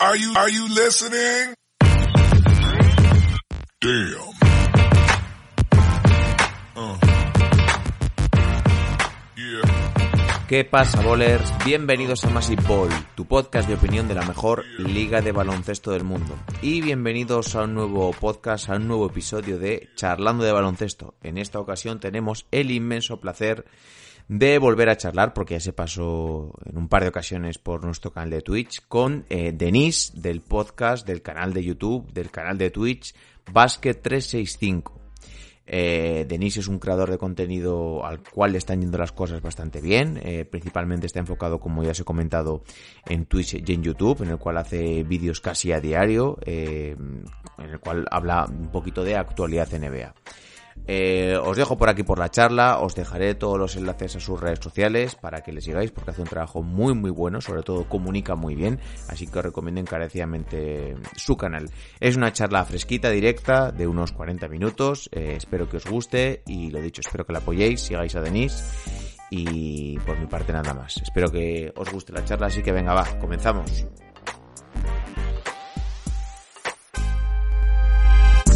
Are you are you listening? Damn. Uh. Yeah. ¿Qué pasa, bowlers? Bienvenidos a Massive Ball, tu podcast de opinión de la mejor liga de baloncesto del mundo. Y bienvenidos a un nuevo podcast, a un nuevo episodio de Charlando de Baloncesto. En esta ocasión tenemos el inmenso placer de volver a charlar, porque ya se pasó en un par de ocasiones por nuestro canal de Twitch, con eh, Denise del podcast, del canal de YouTube, del canal de Twitch, Basket 365. Eh, Denise es un creador de contenido al cual le están yendo las cosas bastante bien. Eh, principalmente está enfocado, como ya os he comentado, en Twitch y en YouTube, en el cual hace vídeos casi a diario, en el cual habla un poquito de actualidad NBA. Eh, os dejo por aquí por la charla, os dejaré todos los enlaces a sus redes sociales para que le sigáis porque hace un trabajo muy muy bueno, sobre todo comunica muy bien, así que os recomiendo encarecidamente su canal. Es una charla fresquita, directa, de unos 40 minutos, eh, espero que os guste y lo dicho, espero que la apoyéis, sigáis a Denise y por mi parte nada más. Espero que os guste la charla, así que venga va, comenzamos.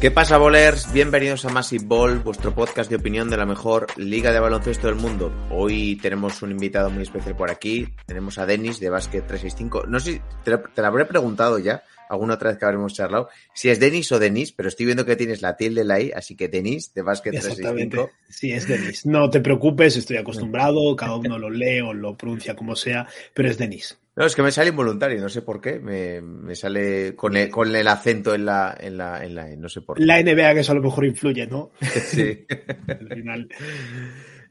¿Qué pasa, bowlers? Bienvenidos a Massive Ball, vuestro podcast de opinión de la mejor liga de baloncesto del mundo. Hoy tenemos un invitado muy especial por aquí. Tenemos a Denis de Basket 365. No sé si te, te lo habré preguntado ya, alguna otra vez que habremos charlado, si es Denis o Denis, pero estoy viendo que tienes la tilde la I, así que Denis de Basket Exactamente. 365. Sí, es Denis. No te preocupes, estoy acostumbrado, cada uno lo lee o lo pronuncia como sea, pero es Denis. No, es que me sale involuntario, no sé por qué. Me, me sale con el, con el acento en la, en la, en la, E, no sé por qué. La NBA que eso a lo mejor influye, ¿no? Sí. Al final.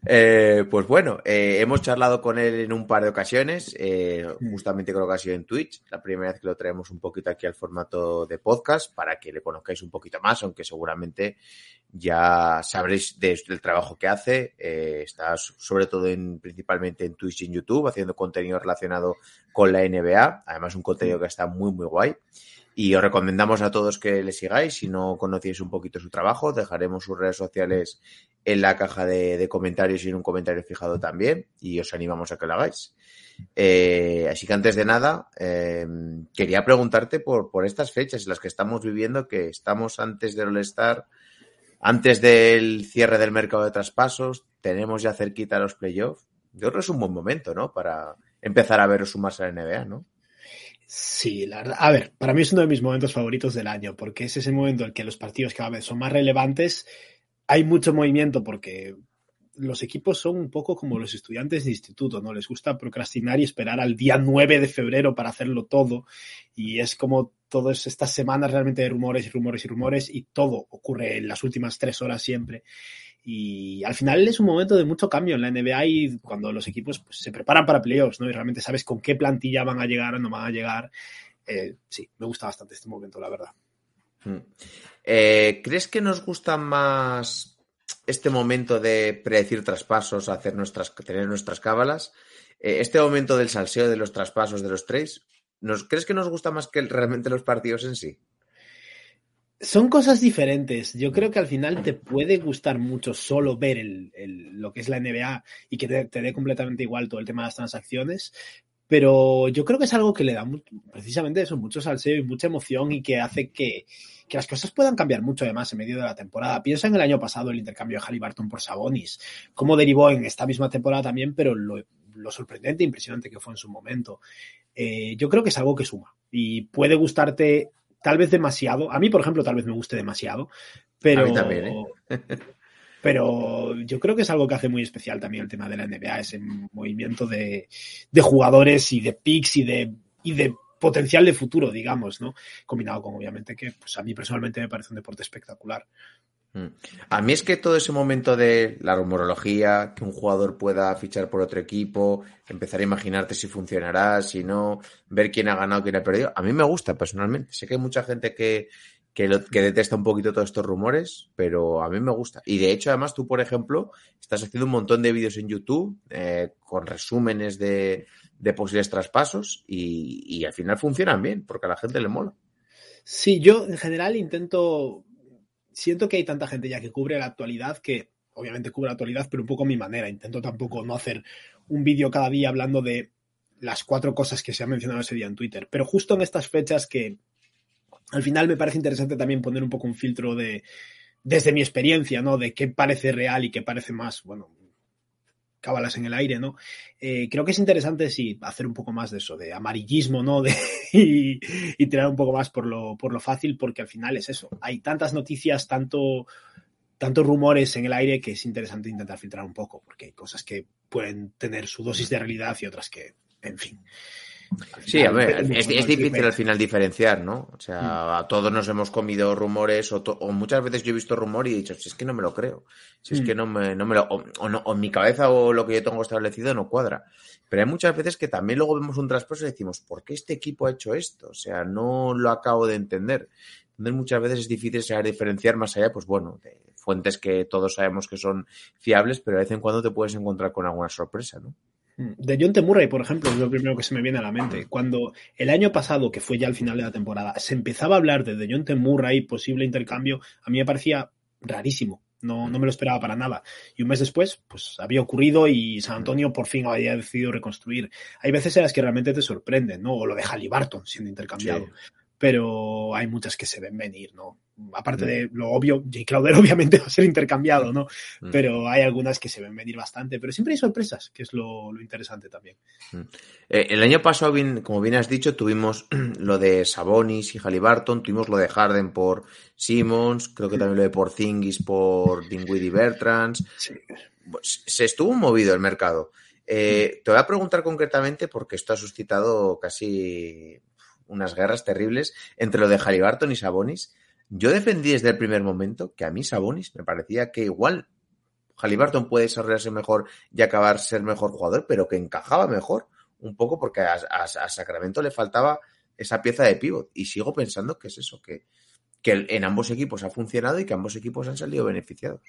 Eh, pues bueno, eh, hemos charlado con él en un par de ocasiones, eh, justamente creo que ha sido en Twitch, la primera vez que lo traemos un poquito aquí al formato de podcast para que le conozcáis un poquito más, aunque seguramente ya sabréis de- del trabajo que hace, eh, está sobre todo en, principalmente en Twitch y en YouTube, haciendo contenido relacionado con la NBA, además un contenido que está muy muy guay. Y os recomendamos a todos que le sigáis. Si no conocéis un poquito su trabajo, dejaremos sus redes sociales en la caja de, de comentarios y en un comentario fijado también. Y os animamos a que lo hagáis. Eh, así que antes de nada, eh, quería preguntarte por, por estas fechas en las que estamos viviendo, que estamos antes del All-Star, antes del cierre del mercado de traspasos, tenemos ya cerquita los playoffs. Yo creo que es un buen momento, ¿no? Para empezar a ver sumarse a la NBA, ¿no? Sí, la verdad. A ver, para mí es uno de mis momentos favoritos del año, porque es ese momento en que los partidos cada vez son más relevantes, hay mucho movimiento porque los equipos son un poco como los estudiantes de instituto, ¿no? Les gusta procrastinar y esperar al día 9 de febrero para hacerlo todo. Y es como todas estas semanas realmente de rumores y rumores y rumores y todo ocurre en las últimas tres horas siempre. Y al final es un momento de mucho cambio en la NBA y cuando los equipos pues, se preparan para playoffs, ¿no? Y realmente sabes con qué plantilla van a llegar o no van a llegar. Eh, sí, me gusta bastante este momento, la verdad. Mm. Eh, ¿Crees que nos gustan más este momento de predecir traspasos, hacer nuestras, tener nuestras cábalas, eh, este momento del salseo de los traspasos de los trades, ¿nos, ¿crees que nos gusta más que realmente los partidos en sí? Son cosas diferentes. Yo creo que al final te puede gustar mucho solo ver el, lo que es la NBA y que te, te, dé completamente igual todo el tema de las transacciones. Pero yo creo que es algo que le da precisamente eso, mucho salseo y mucha emoción y que hace que, que las cosas puedan cambiar mucho además en medio de la temporada. Piensa en el año pasado el intercambio de Halliburton por Sabonis, cómo derivó en esta misma temporada también, pero lo, lo sorprendente e impresionante que fue en su momento. Eh, yo creo que es algo que suma y puede gustarte tal vez demasiado. A mí, por ejemplo, tal vez me guste demasiado, pero... A mí también, ¿eh? pero yo creo que es algo que hace muy especial también el tema de la NBA, ese movimiento de, de jugadores y de picks y de, y de potencial de futuro, digamos, ¿no? Combinado con, obviamente, que pues, a mí personalmente me parece un deporte espectacular. Mm. A mí es que todo ese momento de la rumorología, que un jugador pueda fichar por otro equipo, empezar a imaginarte si funcionará, si no, ver quién ha ganado, quién ha perdido, a mí me gusta personalmente. Sé que hay mucha gente que, que, que detesta un poquito todos estos rumores, pero a mí me gusta. Y de hecho, además, tú, por ejemplo, estás haciendo un montón de vídeos en YouTube eh, con resúmenes de, de posibles traspasos y, y al final funcionan bien, porque a la gente le mola. Sí, yo en general intento siento que hay tanta gente ya que cubre la actualidad que obviamente cubre la actualidad, pero un poco a mi manera. Intento tampoco no hacer un vídeo cada día hablando de las cuatro cosas que se han mencionado ese día en Twitter. Pero justo en estas fechas que al final me parece interesante también poner un poco un filtro de desde mi experiencia, ¿no? De qué parece real y qué parece más, bueno, cábalas en el aire, ¿no? Eh, creo que es interesante, sí, hacer un poco más de eso, de amarillismo, ¿no? De, y, y, tirar un poco más por lo, por lo fácil, porque al final es eso. Hay tantas noticias, tanto, tantos rumores en el aire que es interesante intentar filtrar un poco, porque hay cosas que pueden tener su dosis de realidad y otras que, en fin. Sí, a ver, es, es, difícil al final diferenciar, ¿no? O sea, a todos nos hemos comido rumores o, to, o, muchas veces yo he visto rumor y he dicho, si es que no me lo creo, si es que no me, no me lo, o, o, no, o en mi cabeza o lo que yo tengo establecido no cuadra. Pero hay muchas veces que también luego vemos un traspaso y decimos, ¿por qué este equipo ha hecho esto? O sea, no lo acabo de entender. Entonces muchas veces es difícil saber diferenciar más allá, pues bueno, de fuentes que todos sabemos que son fiables, pero de vez en cuando te puedes encontrar con alguna sorpresa, ¿no? De John T. Murray, por ejemplo, es lo primero que se me viene a la mente. Cuando el año pasado, que fue ya al final de la temporada, se empezaba a hablar de John T. Murray, posible intercambio, a mí me parecía rarísimo. No, no me lo esperaba para nada. Y un mes después, pues había ocurrido y San Antonio por fin había decidido reconstruir. Hay veces en las que realmente te sorprenden, ¿no? O lo de Halliburton siendo intercambiado. Pero hay muchas que se ven venir, ¿no? aparte de lo obvio, J. Crowder obviamente va a ser intercambiado, ¿no? Mm. Pero hay algunas que se ven venir bastante, pero siempre hay sorpresas, que es lo, lo interesante también. Mm. Eh, el año pasado, bien, como bien has dicho, tuvimos lo de Sabonis y Halliburton, tuvimos lo de Harden por Simmons, creo que también lo de Porzingis por Dinwiddie Bertrands. Sí. Se estuvo movido el mercado. Eh, te voy a preguntar concretamente porque esto ha suscitado casi unas guerras terribles entre lo de Halliburton y Sabonis. Yo defendí desde el primer momento que a mí Sabonis me parecía que igual Halliburton puede desarrollarse mejor y acabar ser mejor jugador, pero que encajaba mejor un poco porque a, Sacramento le faltaba esa pieza de pivot. Y sigo pensando que es eso, que, que en ambos equipos ha funcionado y que ambos equipos han salido beneficiados.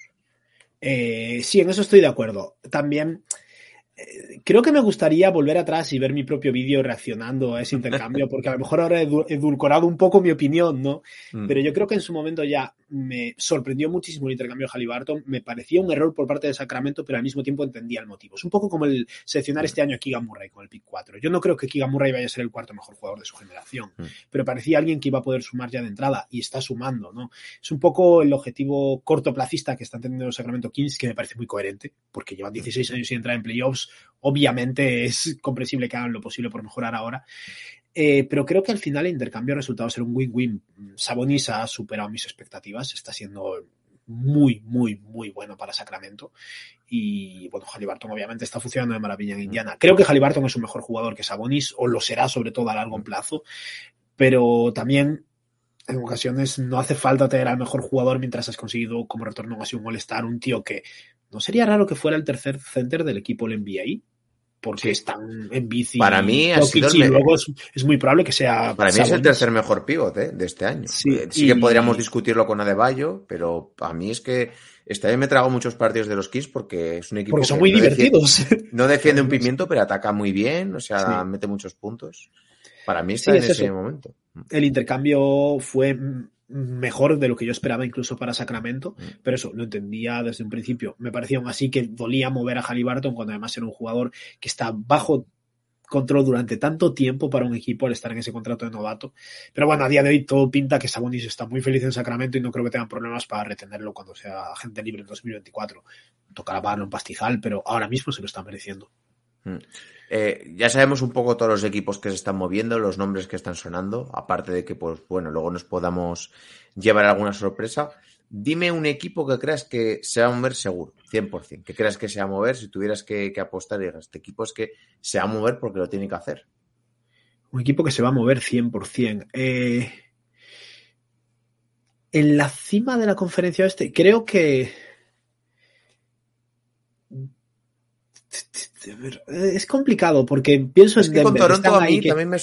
Eh, sí, en eso estoy de acuerdo. También creo que me gustaría volver atrás y ver mi propio vídeo reaccionando a ese intercambio, porque a lo mejor ahora he edulcorado un poco mi opinión, ¿no? Mm. Pero yo creo que en su momento ya me sorprendió muchísimo el intercambio de Halliburton, me parecía un error por parte de Sacramento, pero al mismo tiempo entendía el motivo. Es un poco como el seleccionar este año a Keegan Murray con el pick 4. Yo no creo que Keegan Murray vaya a ser el cuarto mejor jugador de su generación, mm. pero parecía alguien que iba a poder sumar ya de entrada y está sumando, ¿no? Es un poco el objetivo cortoplacista que están teniendo los Sacramento Kings, que me parece muy coherente, porque llevan 16 años sin entrar en playoffs, obviamente es comprensible que hagan lo posible por mejorar ahora. Eh, pero creo que al final el intercambio ha resultado ser un win-win. Sabonis ha superado mis expectativas, está siendo muy, muy, muy bueno para Sacramento. Y bueno, Halliburton obviamente está funcionando de maravilla en Indiana. Creo que Halliburton es un mejor jugador que Sabonis, o lo será sobre todo a largo plazo, pero también en ocasiones no hace falta tener al mejor jugador mientras has conseguido como retorno así un molestar un tío que no sería raro que fuera el tercer center del equipo el NBA porque sí. están en bici. Para mí ha sido y luego es, es, muy probable que sea. Para mí Sabonis. es el tercer mejor pivot ¿eh? de este año. Sí, sí y... que podríamos discutirlo con Adebayo, pero a mí es que Este año me trago muchos partidos de los Kings porque es un equipo Porque son que muy no divertidos. Defiende, no defiende un pimiento, pero ataca muy bien, o sea, Sí. mete muchos puntos. Para mí está Sí, en es ese eso. momento. El intercambio fue mejor de lo que yo esperaba incluso para Sacramento, Mm. pero eso lo entendía desde un principio. Me parecía aún así que dolía mover a Halliburton cuando además era un jugador que está bajo control durante tanto tiempo para un equipo al estar en ese contrato de novato. Pero bueno, a día de hoy todo pinta que Sabonis está muy feliz en Sacramento y no creo que tengan problemas para retenerlo cuando sea agente libre en 2024. Tocará pagarlo un pastizal, pero ahora mismo se lo está mereciendo. Mm. Eh, ya sabemos un poco todos los equipos que se están moviendo, los nombres que están sonando, aparte de que, pues bueno, luego nos podamos llevar alguna sorpresa. Dime un equipo que creas que se va a mover seguro, 100%, que creas que se va a mover, si tuvieras que, apostar y digas, este equipo es que se va a mover porque lo tiene que hacer. Un equipo que se va a mover 100%. Eh, en la cima de la conferencia este, creo que... Es complicado porque pienso Es en que con Denver, Toronto están a ahí mí que- también me...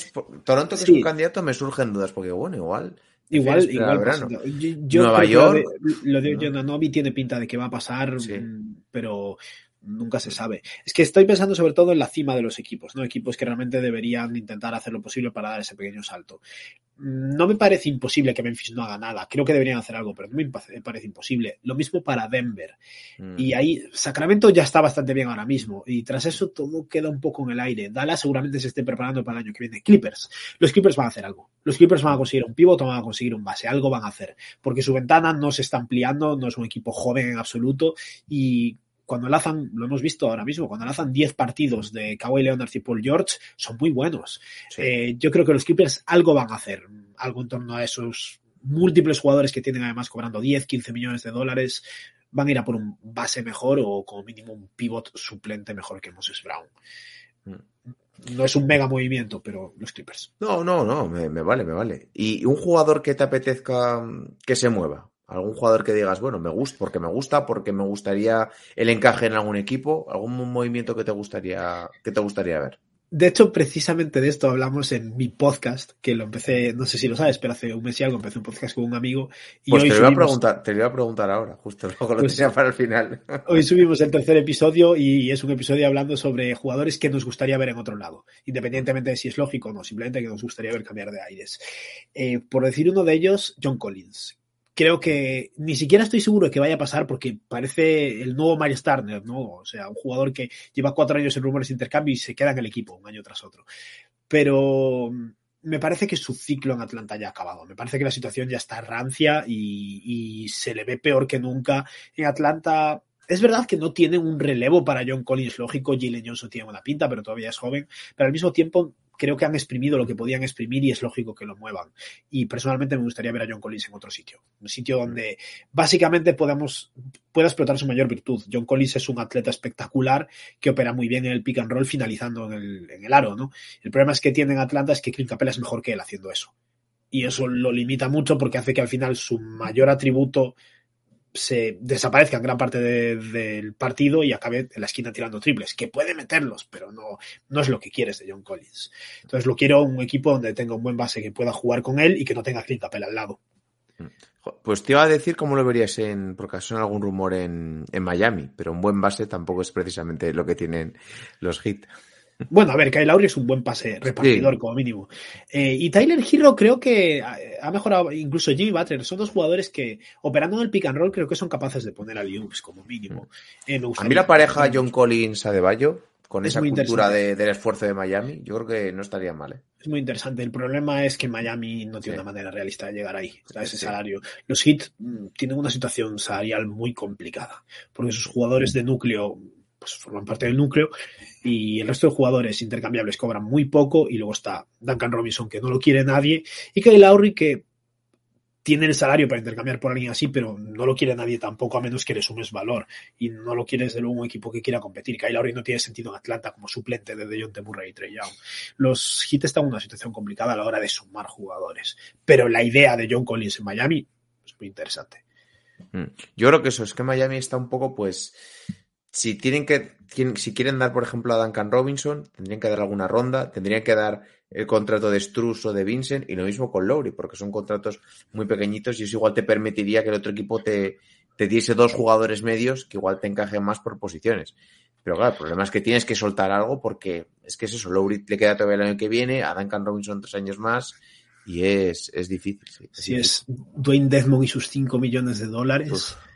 Toronto, que es un candidato, me surgen dudas, porque bueno, igual... Igual, igual. al verano. pasa. Yo, yo Nueva York, Lo de, lo de ¿no? Tiene pinta de que va a pasar, Sí. mm, pero nunca se sabe. Es que estoy pensando sobre todo en la cima de los equipos, ¿no? Equipos que realmente deberían intentar hacer lo posible para dar ese pequeño salto. No me parece imposible que Memphis no haga nada. Creo que deberían hacer algo, pero no me parece imposible. Lo mismo para Denver. Mm. Y ahí Sacramento ya está bastante bien ahora mismo. Y tras eso todo queda un poco en el aire. Dallas seguramente se esté preparando para el año que viene. Clippers. Los Clippers van a hacer algo. Los Clippers van a conseguir un pivot van a conseguir un base. Algo van a hacer. Porque su ventana no se está ampliando, no es un equipo joven en absoluto. Y cuando lanzan, lo hemos visto ahora mismo, cuando lanzan 10 partidos de Kawhi Leonard y Paul George, son muy buenos. Sí. Eh, yo creo que los Clippers algo van a hacer. Algo en torno a esos múltiples jugadores que tienen además cobrando 10, 15 millones de dólares van a ir a por un base mejor o como mínimo un pivot suplente mejor que Moses Brown. No es un mega movimiento, pero los Clippers. No, no, no, me, me vale, me vale. Y un jugador que te apetezca mm, que se mueva. Algún jugador que digas, bueno, me gusta, porque me gusta, porque me gustaría el encaje en algún equipo, algún movimiento que te gustaría, que te gustaría ver. De hecho, precisamente de esto hablamos en mi podcast, que lo empecé, no sé si lo sabes, pero hace un mes y algo empecé un podcast con un amigo. Y Pues hoy te lo, iba a preguntar, te lo iba a preguntar ahora, justo luego lo Pues- tenía para el final. Hoy subimos el tercer episodio y es un episodio hablando sobre jugadores que nos gustaría ver en otro lado, independientemente de si es lógico o no, simplemente que nos gustaría ver cambiar de aires. Eh, por decir uno de ellos, John Collins. Creo que ni siquiera estoy seguro de que vaya a pasar porque parece el nuevo Miles Turner, ¿no? O sea, un jugador que lleva cuatro años en rumores de intercambio y se queda en el equipo un año tras otro. Pero mm, me parece que su ciclo en Atlanta ya ha acabado. Me parece que la situación ya está rancia y, y se le ve peor que nunca. En Atlanta es verdad que no tienen un relevo para John Collins, lógico, Jalen Johnson tiene buena pinta, pero todavía es joven, pero al mismo tiempo creo que han exprimido lo que podían exprimir y es lógico que lo muevan. Y personalmente me gustaría ver a John Collins en otro sitio, un sitio donde básicamente podamos, pueda explotar su mayor virtud. John Collins es un atleta espectacular que opera muy bien en el pick and roll finalizando en el, en el aro, ¿no? El problema es que tiene en Atlanta es que Clint Capella es mejor que él haciendo eso. Y eso lo limita mucho porque hace que al final su mayor atributo se desaparezca gran parte de- del partido y acabe en la esquina tirando triples, que puede meterlos, pero no, no es lo que quieres de John Collins. Entonces lo quiero un equipo donde tenga un buen base que pueda jugar con él y que no tenga Clint Capella al lado. Jo, Pues te iba a decir cómo lo verías en, porque son algún rumor en, en Miami, pero un buen base tampoco es precisamente lo que tienen los hits. Bueno, a ver, Kyle Lowry es un buen pase repartidor Sí. como mínimo. Eh, y Tyler Hero creo que ha mejorado, incluso Jimmy Butler, son dos jugadores que operando en el pick and roll creo que son capaces de poner a Liups como mínimo. Eh, me A mí la pareja John Collins Adebayo, con Es esa cultura de- del esfuerzo de Miami, yo creo que no estaría mal. ¿eh? Es muy interesante. El problema es que Miami no tiene Sí. una manera realista de llegar ahí, a ese Sí. salario. Los Heat mm, tienen una situación salarial muy complicada, porque sus jugadores de núcleo pues, forman parte del núcleo y el resto de jugadores intercambiables cobran muy poco y luego está Duncan Robinson que no lo quiere nadie y Kyle Lowry que tiene el salario para intercambiar por alguien así, pero no lo quiere nadie tampoco a menos que le sumes valor y no lo quiere desde luego un equipo que quiera competir. Kyle Lowry no tiene sentido en Atlanta como suplente de DeJounte Murray y Trey Young los Heat están en una situación complicada a la hora de sumar jugadores. Pero la idea de John Collins en Miami es muy interesante. Mm. Yo creo que eso es que Miami está un poco, pues, si tienen que, quieren- si quieren dar, por ejemplo, a Duncan Robinson, tendrían que dar alguna ronda, tendrían que dar el contrato de Struz o de Vincent y lo mismo con Lowry, porque son contratos muy pequeñitos y eso igual te permitiría que el otro equipo te, te diese dos jugadores medios que igual te encajen más por posiciones. Pero claro, el problema es que tienes que soltar algo porque es que es eso, Lowry le queda todavía el año que viene, a Duncan Robinson tres años más y es, es difícil. Sí, si es Dwayne Desmond y sus 5 millones de dólares. Uf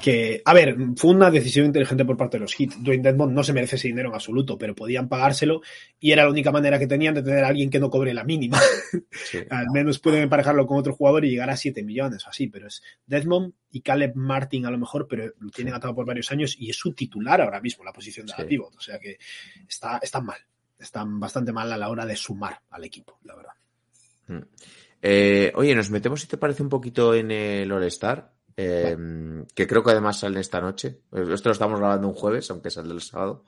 que, a ver, fue una decisión inteligente por parte de los Heat. Dwayne Dedmon no se merece ese dinero en absoluto, pero podían pagárselo y era la única manera que tenían de tener a alguien que no cobre la mínima. Sí. Al menos pueden emparejarlo con otro jugador y llegar a 7 millones o así, pero es Desmond y Caleb Martin a lo mejor, pero lo tienen atado por varios años y es su titular ahora mismo, la posición de sí. la pivot. O sea que está, están mal, están bastante mal a la hora de sumar al equipo, la verdad. Mm. Eh, oye, nos metemos, si te parece, un poquito en el All-Star. Eh, que creo que además salen esta noche. Esto lo estamos grabando un jueves, aunque sale el sábado.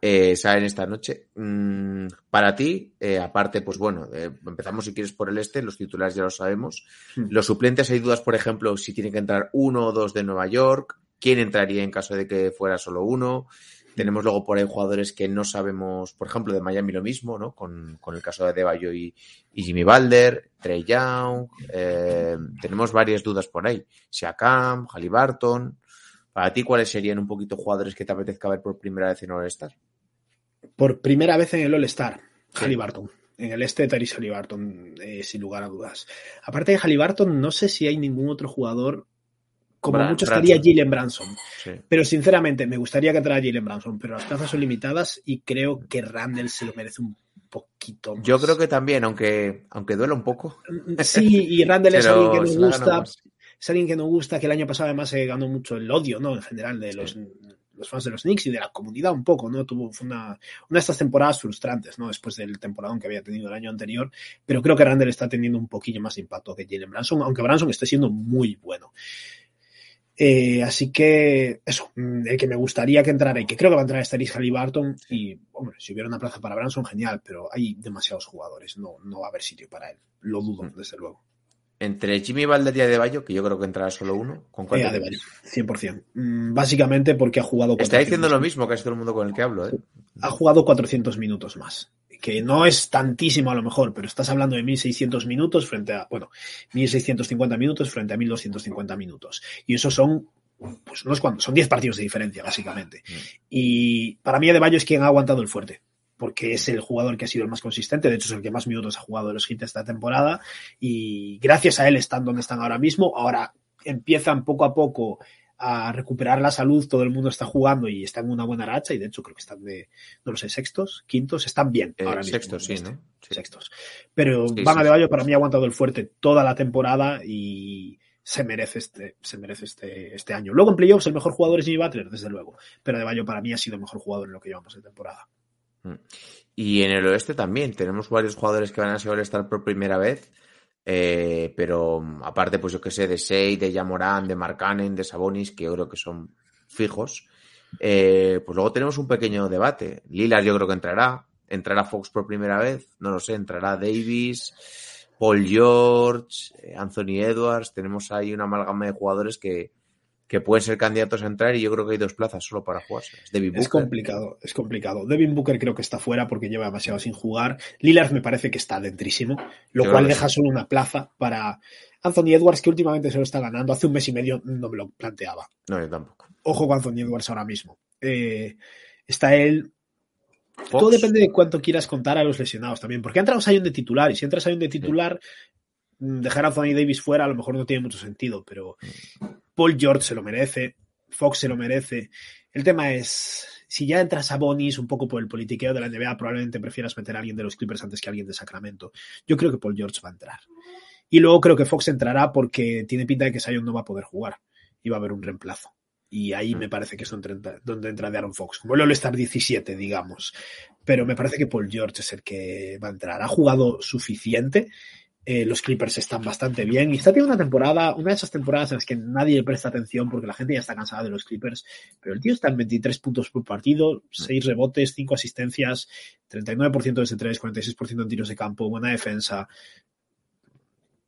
Eh, salen esta noche. Mm, para ti, eh, aparte, pues bueno, eh, empezamos si quieres por el este, los titulares ya lo sabemos. Hmm. Los suplentes hay dudas, por ejemplo, si tiene que entrar uno o dos de Nueva York, quién entraría en caso de que fuera solo uno. Tenemos luego por ahí jugadores que no sabemos, por ejemplo, de Miami lo mismo, ¿no? Con, con el caso de Debayo y, y Jimmy Balder, Trey Young. Eh, tenemos varias dudas por ahí. Siakam, Halliburton. Para ti, ¿cuáles serían un poquito jugadores que te apetezca ver por primera vez en All-Star? Por primera vez en el All-Star, sí. Halliburton. En el este, Tyrese Halliburton, eh, sin lugar a dudas. Aparte de Halliburton, no sé si hay ningún otro jugador como Bran, mucho estaría Branson. Jalen Branson. Sí. Pero sinceramente, me gustaría que entrara Jalen Branson, pero las plazas son limitadas y creo que Randall se lo merece un poquito más. Yo creo que también, aunque, aunque duela un poco. Sí, y Randall es alguien que nos gusta. Es alguien que nos gusta, que el año pasado además se ganó mucho el odio, ¿no? En general, de los, los fans de los Knicks y de la comunidad un poco, ¿no? Tuvo una, una de estas temporadas frustrantes, ¿no? Después del temporadón que había tenido el año anterior. Pero creo que Randall está teniendo un poquillo más de impacto que Jalen Branson, aunque Branson esté siendo muy bueno. Eh, así que eso, mm, el que me gustaría que entrara y que creo que va a entrar es Tyrese Halliburton y, hombre, si hubiera una plaza para Branson, genial, pero hay demasiados jugadores, no, no va a haber sitio para él. Lo dudo, Mm. desde luego. Entre Jimmy Balder y Adebayo, que yo creo que entrará solo uno, ¿con cuál Eh, Adebayo, quedas? 100%. Mm, Básicamente porque ha jugado Está 400 diciendo lo mismo casi todo el mundo con el que hablo, ¿eh? ha jugado 400 minutos más. Que no es tantísimo a lo mejor, pero estás hablando de 1600 minutos frente a, bueno, 1650 minutos frente a 1250 minutos. Y eso son, pues no es cuánto, son 10 partidos de diferencia, básicamente. Y para mí Adebayo es quien ha aguantado el fuerte. Porque es el jugador que ha sido el más consistente, de hecho es el que más minutos ha jugado de los hits esta temporada. Y gracias a él están donde están ahora mismo. Ahora empiezan poco a poco a recuperar la salud, todo el mundo está jugando y está en una buena racha y de hecho creo que están de, no lo sé, sextos, quintos, están bien Eh, ahora mismo. sextos, sí, ¿no? Sí. Sextos. Pero Sí, Van Adebayo sí. para mí ha aguantado el fuerte toda la temporada y se merece este, se merece este, este año. Luego en playoffs el mejor jugador es Jimmy Butler, desde luego, pero Adebayo para mí ha sido el mejor jugador en lo que llevamos de temporada. Y en el oeste también tenemos varios jugadores que van a ser estar por primera vez. eh, pero mm, aparte, pues yo que sé, de Sei, de Yamorán, de Marcanen, de Sabonis, que yo creo que son fijos. Eh, pues luego tenemos un pequeño debate. Lillard yo creo que entrará. Entrará Fox por primera vez. No lo sé. Entrará Davis, Paul George, eh, Anthony Edwards. Tenemos ahí una amalgama de jugadores que, que pueden ser candidatos a entrar y yo creo que hay dos plazas solo para jugarse. Devin Es Booker. complicado, es complicado. Devin Booker creo que está fuera porque lleva demasiado sin jugar. Lillard me parece que está dentrísimo, lo Yo cual deja sí. solo una plaza para Anthony Edwards, que últimamente se lo está ganando. Hace un mes y medio no me lo planteaba. No, yo tampoco. Ojo con Anthony Edwards ahora mismo. Eh, está él. Fox. Todo depende de cuánto quieras contar a los lesionados también, porque ha entrado Zion de titular y si entra Zion de titular, mm, dejar a Anthony Davis fuera a lo mejor no tiene mucho sentido, pero Paul George se lo merece, Fox se lo merece. El tema es, si ya entras a Bonis un poco por el politiqueo de la NBA, probablemente prefieras meter a alguien de los Clippers antes que a alguien de Sacramento. Yo creo que Paul George va a entrar. Y luego creo que Fox entrará porque tiene pinta de que Zion no va a poder jugar y va a haber un reemplazo. Y ahí me parece que es donde entra de Aaron Fox, como el All-Star 17, digamos. Pero me parece que Paul George es el que va a entrar. Ha jugado suficiente. Eh, los Clippers están bastante bien y está teniendo una temporada, una de esas temporadas en las que nadie le presta atención porque la gente ya está cansada de los Clippers, pero el tío está en 23 puntos por partido, 6 rebotes, 5 asistencias, 39% desde 3, 46% en tiros de campo, buena defensa.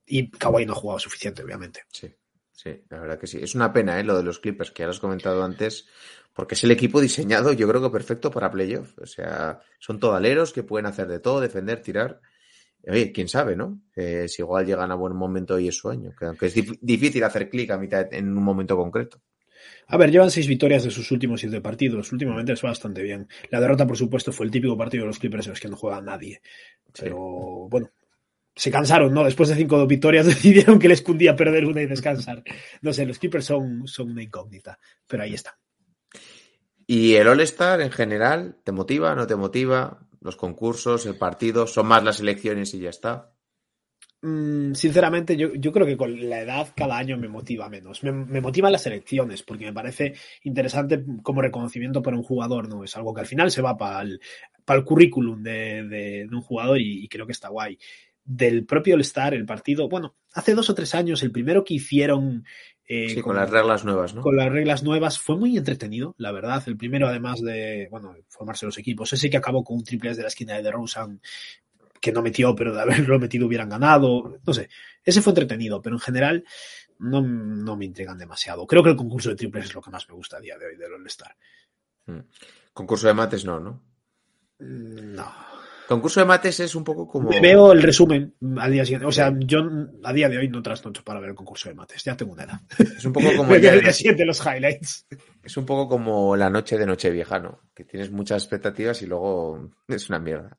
Y Kawhi no ha jugado suficiente, obviamente. Sí, sí, la verdad que sí. Es una pena, ¿eh? Lo de los Clippers, que ya lo has comentado antes, porque es el equipo diseñado, yo creo que perfecto para playoff. O sea, son todaleros que pueden hacer de todo, defender, tirar. Oye, quién sabe, ¿no? Eh, si igual llegan a buen momento y es su año. Que aunque es dif- difícil hacer clic a mitad en un momento concreto. A ver, llevan seis victorias de sus últimos siete partidos. Últimamente es bastante bien. La derrota, por supuesto, fue el típico partido de los Clippers en los que no juega nadie. Pero bueno, se cansaron, ¿no? Después de cinco victorias decidieron que les cundía perder una y descansar. No sé, los Clippers son, son una incógnita, pero ahí está. ¿Y el All-Star en general te motiva, no te motiva? Los concursos, el partido, son más las elecciones y ya está. Mm, sinceramente, yo, yo, creo que con la edad cada año me motiva menos. Me, me, motivan las elecciones porque me parece interesante como reconocimiento para un jugador, ¿no? Es algo que al final se va para el, para el currículum de, de, un jugador y, y, creo que está guay. Del propio All-Star, el partido, bueno, hace dos o tres años, el primero que hicieron. Eh, sí, con, con, las reglas nuevas, ¿no? Con las reglas nuevas fue muy entretenido, la verdad. El primero, además de, bueno, formarse los equipos. Ese que acabó con un triple desde la esquina de DeRozan que no metió, pero de haberlo metido hubieran ganado. No sé, ese fue entretenido, pero en general no, no me intrigan demasiado. Creo que el concurso de triples es lo que más me gusta a día de hoy del All-Star. Mm. Concurso de mates no, ¿no? No. Concurso de mates es un poco como. Veo el resumen al día siguiente. O sea, yo a día de hoy no trasnocho para ver el concurso de mates. Ya tengo una edad. Es un poco como. el día siguiente los highlights. Es un poco como la noche de Nochevieja, ¿no? Que tienes muchas expectativas y luego es una mierda.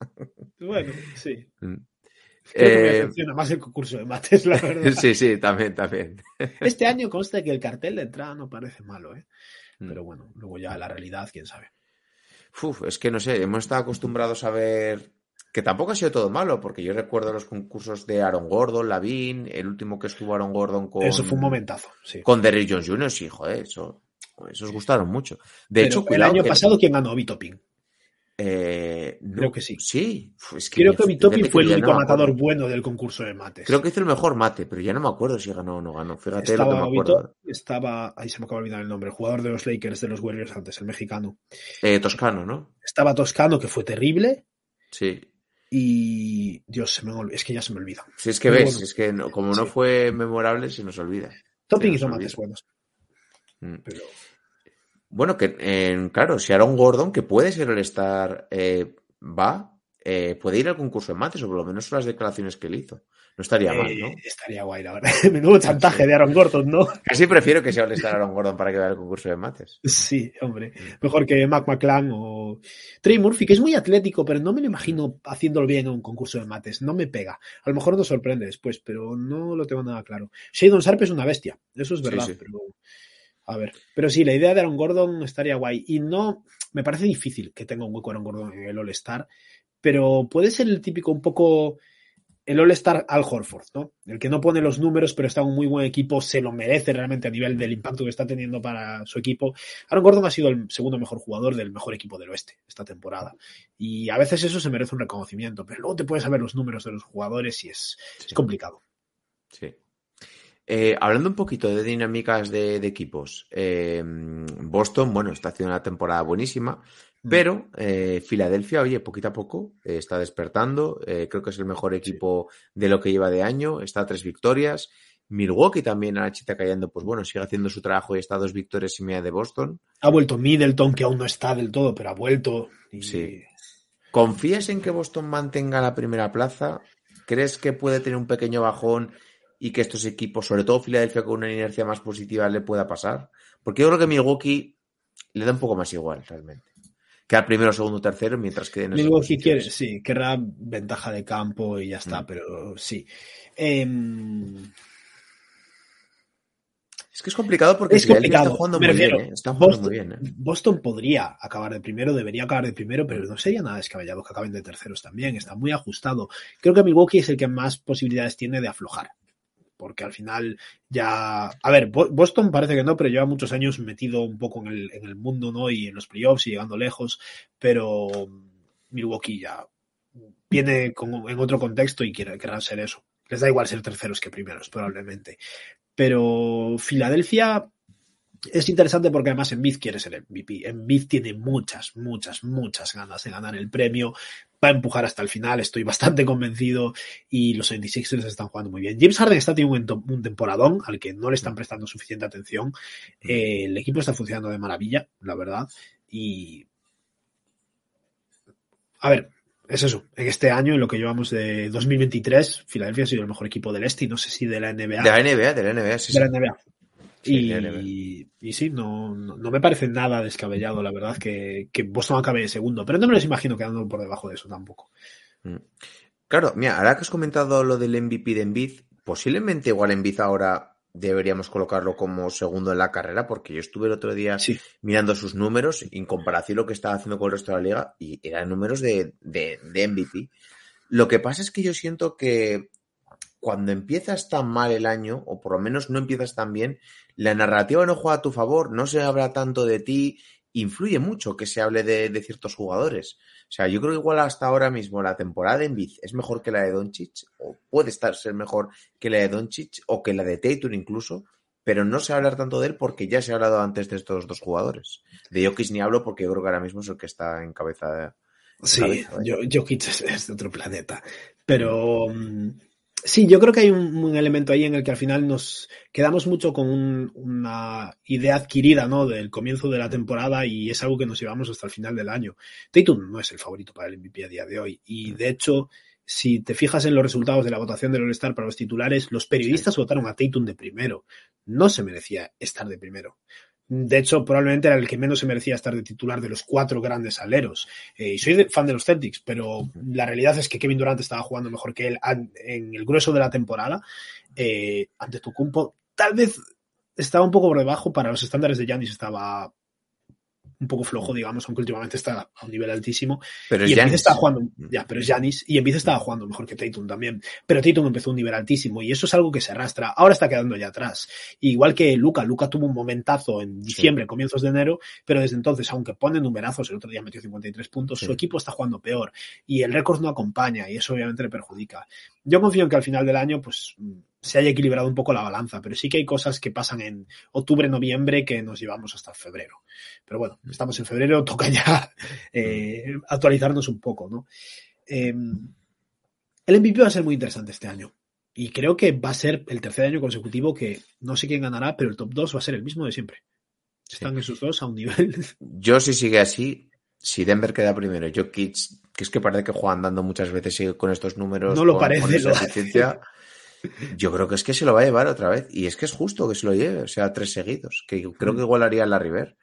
Bueno, sí. Mm. Eh, me más el concurso de mates, la verdad. Sí, sí, también, también. Este año consta que el cartel de entrada no parece malo, ¿eh? Pero bueno, luego ya la realidad, quién sabe. Uf, es que no sé, hemos estado acostumbrados a ver que tampoco ha sido todo malo, porque yo recuerdo los concursos de Aaron Gordon, Lavín, el último que estuvo Aaron Gordon con. Eso fue un momentazo, sí. Con Derrick Jones Jr., sí, joder, eso, esos gustaron mucho. De Pero hecho, el año que- pasado, ¿quién ganó? Vito Ping. eh, no, Creo que sí. Sí, es que Creo que fue el único no matador bueno del concurso de mates. Creo que hizo el mejor mate, pero ya no me acuerdo si ganó o no ganó. Fíjate lo que estaba, me acuerdo. Vito, estaba, ahí se me acaba de olvidar el nombre, el jugador de los Lakers de los Warriors antes, el mexicano. Eh, Toscano, ¿no? Estaba Toscano, que fue terrible, Sí. Y Dios, se me olvida, es que ya se me olvida. Si es que Pero ves, bueno, es que no- como no sí. fue memorable, se nos olvida. Topping se hizo nos mates olvida. buenos, Mm. pero Bueno, que en, claro, si Aaron Gordon, que puede ser el Star, eh, va, eh, puede ir al concurso de mates, o por lo menos son las declaraciones que él hizo. No estaría mal, ¿no? eh, estaría guay, la verdad. Menudo chantaje de Aaron Gordon, ¿no? Casi prefiero que sea el Star Aaron Gordon para que vaya al concurso de mates. Sí, hombre. Mejor que Mac McClan o Trey Murphy, que es muy atlético, pero no me lo imagino haciéndolo bien en un concurso de mates. No me pega. A lo mejor nos sorprende después, pero no lo tengo nada claro. Shadon Sharp es una bestia, eso es Sí, verdad, sí. pero a ver. Pero sí, la idea de Aaron Gordon estaría guay. Y no, me parece difícil que tenga un hueco Aaron Gordon en el All-Star, pero puede ser el típico un poco el All-Star Al Horford, ¿no? El que no pone los números, pero está en un muy buen equipo, se lo merece realmente a nivel del impacto que está teniendo para su equipo. Aaron Gordon ha sido el segundo mejor jugador del mejor equipo del oeste esta temporada. Y a veces eso se merece un reconocimiento, pero luego te puedes saber los números de los jugadores y es, es complicado. Sí. Eh, hablando un poquito de dinámicas de, de equipos, eh, Boston, bueno, está haciendo una temporada buenísima, pero eh, Filadelfia, oye, poquito a poco eh, está despertando. eh, creo que es el mejor equipo de lo que lleva de año. Está a tres victorias. Milwaukee también, a chita cayendo, pues bueno, sigue haciendo su trabajo y está a dos victorias y media de Boston. Ha vuelto Middleton, que aún no está del todo, pero ha vuelto. Y... Sí. ¿Confías en que Boston mantenga la primera plaza? ¿Crees que puede tener un pequeño bajón y que estos equipos, sobre todo Filadelfia con una inercia más positiva, le pueda pasar? Porque yo creo que Milwaukee le da un poco más igual, realmente. Quedar primero, segundo, tercero, mientras que en esas Milwaukee quiere, sí, querrá ventaja de campo y ya está, Mm. pero sí. Em, Es que es complicado porque es complicado. está jugando muy refiero, bien, ¿eh? Está jugando Boston, muy bien, ¿eh? Boston podría acabar de primero, debería acabar de primero, pero no sería nada descabellado que acaben de terceros también. Está muy ajustado. Creo que Milwaukee es el que más posibilidades tiene de aflojar. Porque al final ya. A ver, Bo- Boston parece que no, pero lleva muchos años metido un poco en el, en el mundo, ¿no? Y en los playoffs y llegando lejos. Pero Milwaukee ya viene con- en otro contexto y quiere, querrán ser eso. Les da igual ser terceros que primeros, probablemente. Pero Filadelfia es interesante porque además Embiid quiere ser MVP. Embiid tiene muchas, muchas, muchas ganas de ganar el premio. Va a empujar hasta el final, estoy bastante convencido. Y los 76ers están jugando muy bien. James Harden está teniendo un, temporadón al que no le están prestando suficiente atención. Eh, el equipo está funcionando de maravilla, la verdad. Y. A ver, es eso. En este año, en lo que llevamos de 2023, Filadelfia ha sido el mejor equipo del este y no sé si de la NBA. De la NBA, de la NBA, sí, de la NBA. Sí. Y, y sí, no, no, no me parece nada descabellado, la verdad, que, que Boston acabe de segundo. Pero no me los imagino quedando por debajo de eso tampoco. Mm. Claro, mira, ahora que has comentado lo del MVP de Embiid, posiblemente igual Embiid ahora deberíamos colocarlo como segundo en la carrera, porque yo estuve el otro día Sí. mirando sus números en comparación lo que estaba haciendo con el resto de la liga y eran números de, de, de MVP. Lo que pasa es que yo siento que cuando empiezas tan mal el año, o por lo menos no empiezas tan bien, la narrativa no juega a tu favor, no se habla tanto de ti, influye mucho que se hable de, de ciertos jugadores. O sea, yo creo que igual hasta ahora mismo la temporada de Embiid es mejor que la de Doncic, o puede estar ser mejor que la de Doncic, o que la de Tatum incluso, pero no se hablar tanto de él porque ya se ha hablado antes de estos dos jugadores. De Jokic ni hablo porque yo creo que ahora mismo es el que está en cabeza de... Sí, cabeza, vaya. yo, Jokic es, es de otro planeta. Pero mm, sí, yo creo que hay un, un elemento ahí en el que al final nos quedamos mucho con un- una idea adquirida ¿no? del comienzo de la temporada y es algo que nos llevamos hasta el final del año. Tatum no es el favorito para el MVP a día de hoy. Y de hecho, si te fijas en los resultados de la votación del All-Star para los titulares, los periodistas votaron a Tatum de primero. No se merecía estar de primero. De hecho, probablemente era el que menos se merecía estar de titular de los cuatro grandes aleros. Eh, y soy fan de los Celtics, pero la realidad es que Kevin Durant estaba jugando mejor que él en el grueso de la temporada. Eh, ante Tucumpo, tal vez estaba un poco por debajo para los estándares de Giannis, estaba un poco flojo, digamos, aunque últimamente está a un nivel altísimo. Pero Y Embiid estaba jugando, ya, pero es Giannis, y Embiid estaba jugando mejor que Tatum también. Pero Tatum empezó un nivel altísimo, y eso es algo que se arrastra. Ahora está quedando ya atrás. Igual que Luca, Luca tuvo un momentazo en diciembre, comienzos de enero, pero desde entonces, aunque pone numerazos, el otro día metió 53 puntos, Sí. su equipo está jugando peor, y el récord no acompaña, y eso obviamente le perjudica. Yo confío en que al final del año, pues, mm, se haya equilibrado un poco la balanza, pero sí que hay cosas que pasan en octubre, noviembre, que nos llevamos hasta febrero. Pero bueno, estamos en febrero, toca ya eh, actualizarnos un poco, ¿no? Eh, el MVP va a ser muy interesante este año. Y creo que va a ser el tercer año consecutivo que no sé quién ganará, pero el top 2 va a ser el mismo de siempre. Están esos dos a un nivel. Yo si sigue así, si Denver queda primero, Jokic, que es que parece que juegan dando muchas veces con estos números, No lo con, parece, con esa lo- yo creo que es que se lo va a llevar otra vez. Y es que es justo que se lo lleve, o sea, tres seguidos, que creo que igual haría la River.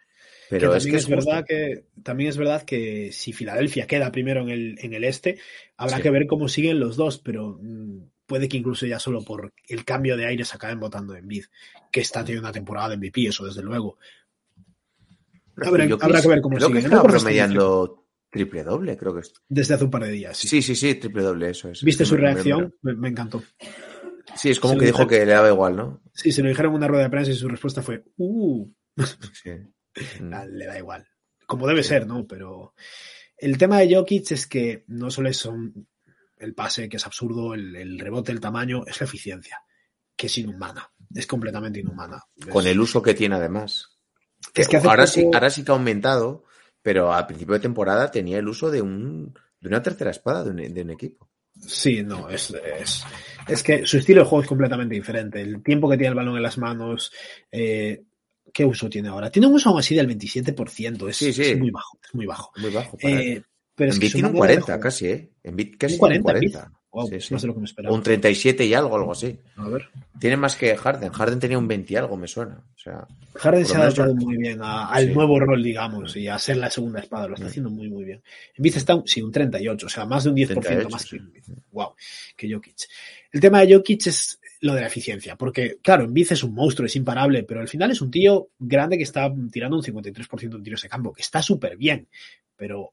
Pero que es que es, es, verdad que también es verdad que si Filadelfia queda primero en el, en el este, habrá Sí. que ver cómo siguen los dos, pero mm, puede que incluso ya solo por el cambio de aires acaben votando en Bid, que está teniendo una temporada de MVP, eso desde luego. Habrá, que ver cómo creo sigue. que si promediando triple doble, creo que es. Desde hace un par de días, sí. Sí, sí, sí, triple doble, eso es. ¿Viste su reacción? Me, me encantó. Sí, es como que dijo que le daba igual, ¿no? Sí, se lo dijeron en una rueda de prensa y su respuesta fue, uh, Sí. Mm. Ah, le da igual. Como debe ser, ¿no? Pero el tema de Jokic es que no solo es un- el pase, que es absurdo, el, el rebote, el tamaño, es la eficiencia, que es inhumana. Es completamente inhumana. Con Es- el uso que tiene además. Es que hace ahora, poco- sí, ahora sí que ha aumentado, pero al principio de temporada tenía el uso de un de una tercera espada de un, de un equipo. Sí, no, es, es, es que su estilo de juego es completamente diferente. El tiempo que tiene el balón en las manos, eh, ¿qué uso tiene ahora? Tiene un uso aún así del 27%, es, Sí, sí. es muy bajo, es muy bajo. Muy bajo. Eh, pero es que Embiid su tiene un manera de 40 jugar- casi, ¿eh? Embiid casi Un tiene un 40, 40. Wow, Sí, más de lo que me esperaba. Un 37 y algo, algo así. A ver. Tiene más que Harden. Harden tenía un 20 y algo, me suena. O sea, Harden se ha adaptado muy bien a- al nuevo rol, digamos, y a ser la segunda espada. Lo está Mm. haciendo muy, muy bien. Embiid está, un- sí, un 38, o sea, más de un 10% 38, más que, wow, que Jokic. El tema de Jokic es lo de la eficiencia, porque, claro, Embiid es un monstruo, es imparable, pero al final es un tío grande que está tirando un 53% en tiros de campo, que está súper bien, pero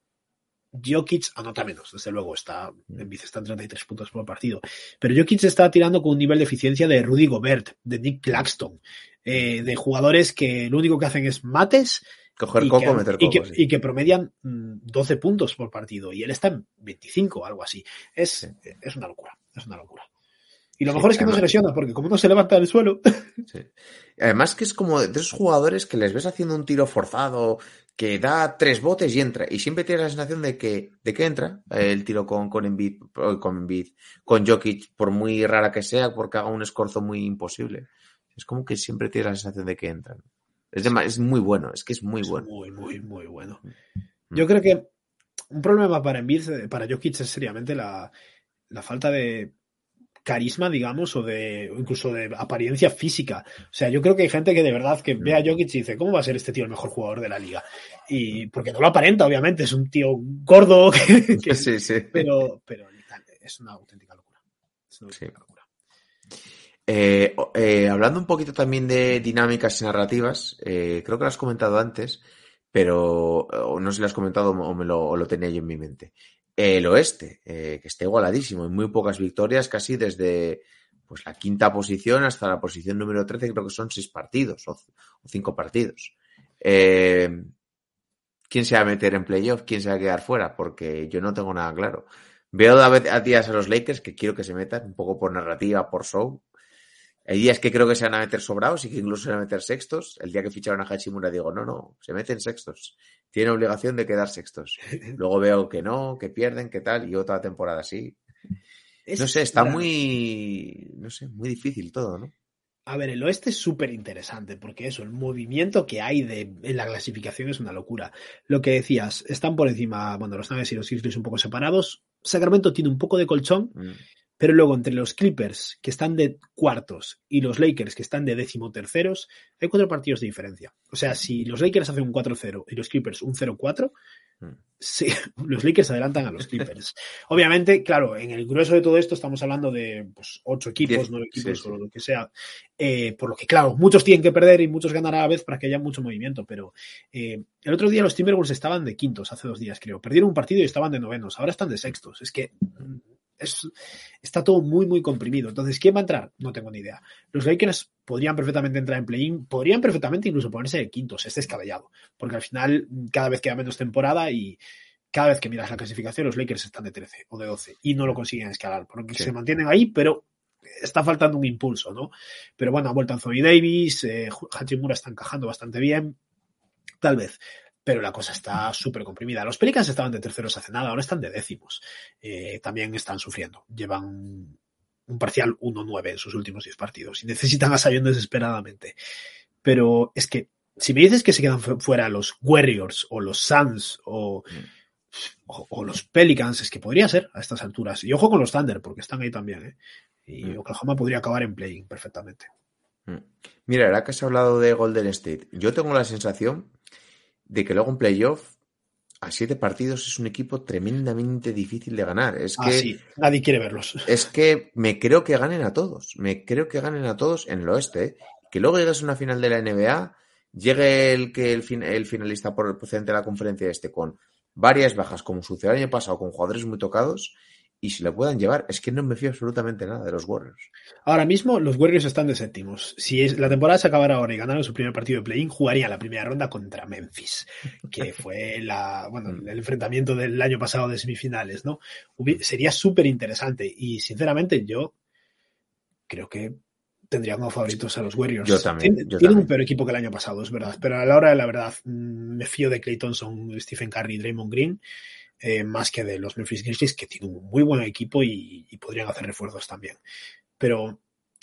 Jokic anota menos, desde luego, está, Embiid está en 33 puntos por partido, pero Jokic está tirando con un nivel de eficiencia de Rudy Gobert, de Nick Claxton, eh, de jugadores que lo único que hacen es mates coger y, coco, que, meter y coco. que- sí. y que promedian mm, 12 puntos por partido y él está en 25 algo así. Es, Sí. es una locura, es una locura. Y lo Sí, mejor es que no se lesiona porque como no se levanta del suelo, Sí. Además que es como de esos jugadores que les ves haciendo un tiro forzado, que da tres botes y entra. Y siempre tienes la sensación de que, de que entra eh, el tiro con, con Embiid, eh, con Embiid, con Jokic, por muy rara que sea, porque haga un escorzo muy imposible. Es como que siempre tienes la sensación de que entran. Es, dema- es muy bueno, es que es muy es bueno. muy, muy, muy bueno. Mm. Yo creo que un problema para Embiid, para Jokic es seriamente la, la falta de carisma, digamos, o de incluso de apariencia física. O sea, yo creo que hay gente que de verdad que ve a Jokic y dice, ¿cómo va a ser este tío el mejor jugador de la liga? Y porque no lo aparenta, obviamente, es un tío gordo, que, que- Sí, sí. pero, pero es una auténtica locura. Es una auténtica locura. Eh, eh, hablando un poquito también de dinámicas y narrativas, eh, creo que lo has comentado antes, pero o no sé si lo has comentado o, me lo, o lo tenía yo en mi mente. El oeste, eh, que está igualadísimo, en muy pocas victorias, casi desde pues la quinta posición hasta la posición número 13, creo que son seis partidos o, cinco partidos. Eh, ¿Quién se va a meter en playoff? ¿Quién se va a quedar fuera? Porque yo no tengo nada claro. Veo a días a los Lakers que quiero que se metan, un poco por narrativa, por show. Hay días que creo que se van a meter sobrados y que incluso se van a meter sextos. El día que ficharon a Hachimura digo, no, no, se meten sextos. Tienen obligación de quedar sextos. Luego veo que no, que pierden, que tal, y otra temporada así. No sé, está muy, no sé, muy difícil todo, ¿no? A ver, el oeste es súper interesante porque eso, el movimiento que hay de, en la clasificación es una locura. Lo que decías, están por encima, bueno, los Nuggets y los Grizzlies un poco separados. Sacramento tiene un poco de colchón, Mm. Pero luego entre los Clippers, que están de cuartos, y los Lakers, que están de décimo terceros, hay cuatro partidos de diferencia. O sea, si los Lakers hacen un 4-0 y los Clippers un 0-4, Mm. sí, los Lakers adelantan a los Clippers. Obviamente, claro, en el grueso de todo esto estamos hablando de pues, ocho equipos, nueve equipos sí, sí. o lo que sea. Eh, por lo que, claro, muchos tienen que perder y muchos ganar a la vez para que haya mucho movimiento. Pero eh, el otro día los Timberwolves estaban de quintos, hace dos días creo. Perdieron un partido y estaban de novenos. Ahora están de sextos. Es que mm, es, está todo muy, muy comprimido. Entonces, ¿quién va a entrar? No tengo ni idea. Los Lakers podrían perfectamente entrar en play-in, podrían perfectamente incluso ponerse de quintos. Es descabellado. Porque al final, cada vez queda menos temporada y cada vez que miras la clasificación, los Lakers están de 13 o de 12 y no lo consiguen escalar. Porque Sí. se mantienen ahí, pero está faltando un impulso, ¿no? Pero bueno, ha vuelto Anthony Davis, eh, Hachimura está encajando bastante bien, tal vez. Pero la cosa está súper comprimida. Los Pelicans estaban de terceros hace nada, ahora están de décimos. Eh, también están sufriendo. Llevan un parcial 1-9 en sus últimos 10 partidos y necesitan a Zion desesperadamente. Pero es que si me dices que se quedan fu- fuera los Warriors o los Suns o, o, o los Pelicans, es que podría ser a estas alturas. Y ojo con los Thunder, porque están ahí también. ¿eh? Y Mm. Oklahoma podría acabar en playing perfectamente. Mm. Mira, ahora que has hablado de Golden State, yo tengo la sensación de que luego en playoff a siete partidos es un equipo tremendamente difícil de ganar. Es Ah, que, sí, nadie quiere verlos. es que me creo que ganen a todos. Me creo que ganen a todos en el oeste. ¿eh? Que luego llegues a una final de la NBA, llegue el que el, fin- el finalista por el procedente de la conferencia este con varias bajas, como sucedió el año pasado, con jugadores muy tocados, y se lo puedan llevar. Es que no me fío absolutamente nada de los Warriors. Ahora mismo los Warriors están de séptimos. Si es, la temporada se acabara ahora y ganaran su primer partido de play-in, jugarían la primera ronda contra Memphis, que fue la, bueno, el enfrentamiento del año pasado de semifinales, ¿no? Hubi- sería súper interesante y sinceramente yo creo que tendría como favoritos a los Warriors. Yo también, Tien- yo tienen también. un peor equipo que el año pasado, es verdad, pero a la hora de la verdad mm, me fío de Clay Thompson, Stephen Curry y Draymond Green eh, más que de los Memphis Grizzlies, que tienen un muy buen equipo y, y podrían hacer refuerzos también. Pero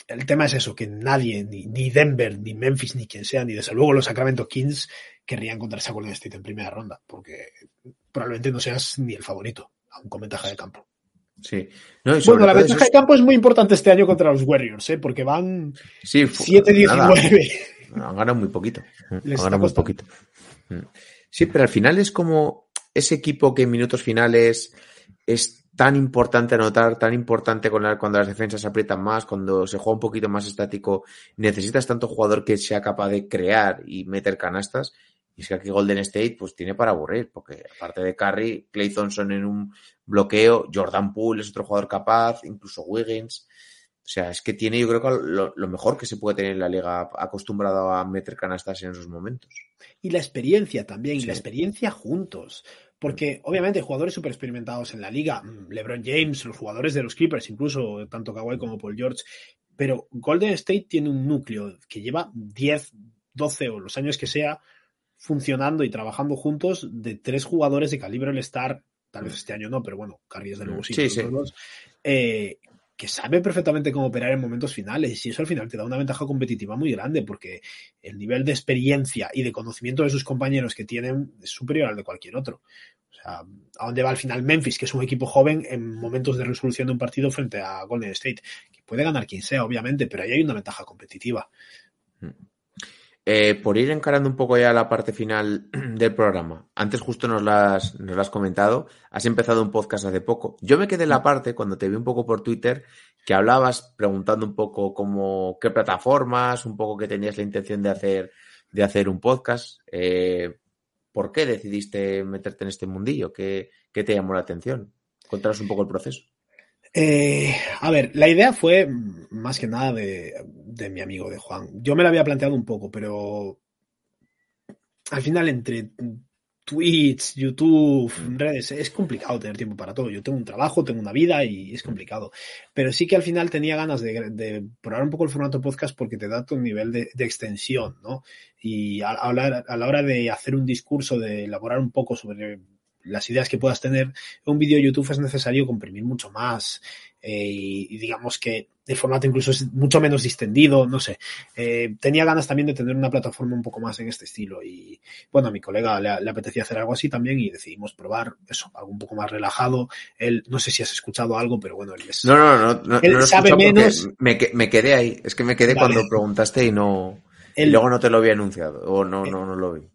el tema es eso, que nadie, ni, ni Denver, ni Memphis, ni quien sea, ni desde luego los Sacramento Kings, querrían encontrarse a Golden State en primera ronda, porque probablemente no seas ni el favorito, aún con ventaja de campo. Sí. No, y Bueno, la ventaja de campo es muy importante este año contra los Warriors, ¿eh? porque van sí, fu- nada. 7-19. Han ganado muy poquito. Han Les está ganado muy poquito. Mm. Sí, pero al final es como ese equipo que en minutos finales es tan importante anotar, tan importante con la- cuando las defensas se aprietan más, cuando se juega un poquito más estático, necesitas tanto jugador que sea capaz de crear y meter canastas. Y es que aquí Golden State pues tiene para aburrir, porque aparte de Curry, Clay Thompson en un bloqueo, Jordan Poole es otro jugador capaz, incluso Wiggins. O sea, es que tiene, yo creo que lo, lo mejor que se puede tener en la liga, acostumbrado a meter canastas en esos momentos. y la experiencia también, y la experiencia juntos. Porque obviamente jugadores súper experimentados en la liga, mm, LeBron James, los jugadores de los Clippers, incluso tanto Kawhi como Paul George, pero Golden State tiene un núcleo que lleva 10, 12 o los años que sea funcionando y trabajando juntos de tres jugadores de calibre el star tal vez este año no, pero bueno, Curry desde luego sí. Sí, dos, eh, que sabe perfectamente cómo operar en momentos finales y eso al final te da una ventaja competitiva muy grande porque el nivel de experiencia y de conocimiento de sus compañeros que tienen es superior al de cualquier otro. O sea, ¿a dónde va al final Memphis, que es un equipo joven en momentos de resolución de un partido frente a Golden State? Que puede ganar quien sea, obviamente, pero ahí hay una ventaja competitiva. Eh, por ir encarando un poco ya la parte final del programa, antes justo nos las, nos has comentado, has empezado un podcast hace poco. Yo me quedé en la parte, cuando te vi un poco por Twitter, que hablabas preguntando un poco cómo, qué plataformas, un poco que tenías la intención de hacer, de hacer un podcast. Eh, ¿Por qué decidiste meterte en este mundillo? ¿Qué, qué te llamó la atención? Contanos un poco el proceso. Eh, a ver, la idea fue más que nada de, de, mi amigo, de Juan. Yo me la había planteado un poco, pero al final entre tweets, YouTube, redes, es complicado tener tiempo para todo. Yo tengo un trabajo, tengo una vida y es complicado. Pero sí que al final tenía ganas de, de probar un poco el formato podcast porque te da tu nivel de, de extensión, ¿no? Y a, a, la, a la hora de hacer un discurso, de elaborar un poco sobre las ideas que puedas tener, un vídeo de YouTube es necesario comprimir mucho más eh, y, y, digamos que el formato incluso es mucho menos distendido, no sé. Eh, tenía ganas también de tener una plataforma un poco más en este estilo y bueno, a mi colega le, le, apetecía hacer algo así también y decidimos probar eso, algo un poco más relajado. Él, no sé si has escuchado algo, pero bueno, él es... No, no, no, no él no sabe menos... Me, me, quedé ahí, es que me quedé vale. cuando preguntaste y no... Él, y luego no te lo había anunciado, o no, no, no lo vi.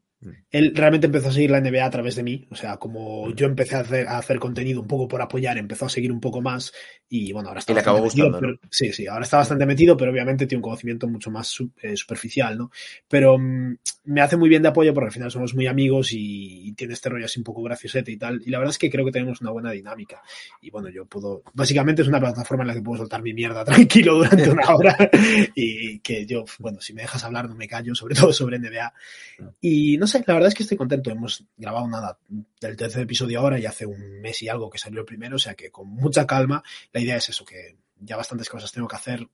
Él realmente empezó a seguir la NBA a través de mí, o sea, como yo empecé a hacer, a hacer contenido un poco por apoyar, empezó a seguir un poco más y bueno, ahora está acabó metido, gustando, pero, ¿no? sí, sí, ahora está bastante metido, pero obviamente tiene un conocimiento mucho más eh, superficial, ¿no? Pero um, me hace muy bien de apoyo porque al final somos muy amigos y, y, tiene este rollo así un poco graciosete y tal, y la verdad es que creo que tenemos una buena dinámica. Y bueno, yo puedo, básicamente es una plataforma en la que puedo soltar mi mierda tranquilo durante una hora y que yo, bueno, si me dejas hablar no me callo, sobre todo sobre NBA y no sé, la verdad es que estoy contento. Hemos grabado nada del tercer episodio ahora y hace un mes y algo que salió el primero, o sea que con mucha calma. La idea es eso, que ya bastantes cosas tengo que hacer.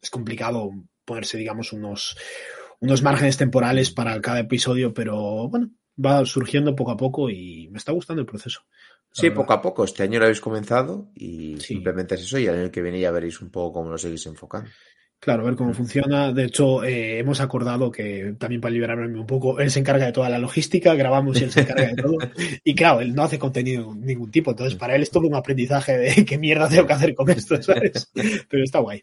Es complicado ponerse, digamos, unos, unos márgenes temporales para cada episodio, pero bueno, va surgiendo poco a poco y me está gustando el proceso. Sí, poco a poco. Este año lo habéis comenzado y sí. simplemente es eso y el año que viene ya veréis un poco cómo lo seguís enfocando. Claro, a ver cómo funciona. De hecho, eh, hemos acordado que también para liberarme un poco, él se encarga de toda la logística, grabamos y él se encarga de todo. Y claro, él no hace contenido de ningún tipo, entonces para él es todo un aprendizaje de qué mierda tengo que hacer con esto, ¿sabes? Pero está guay.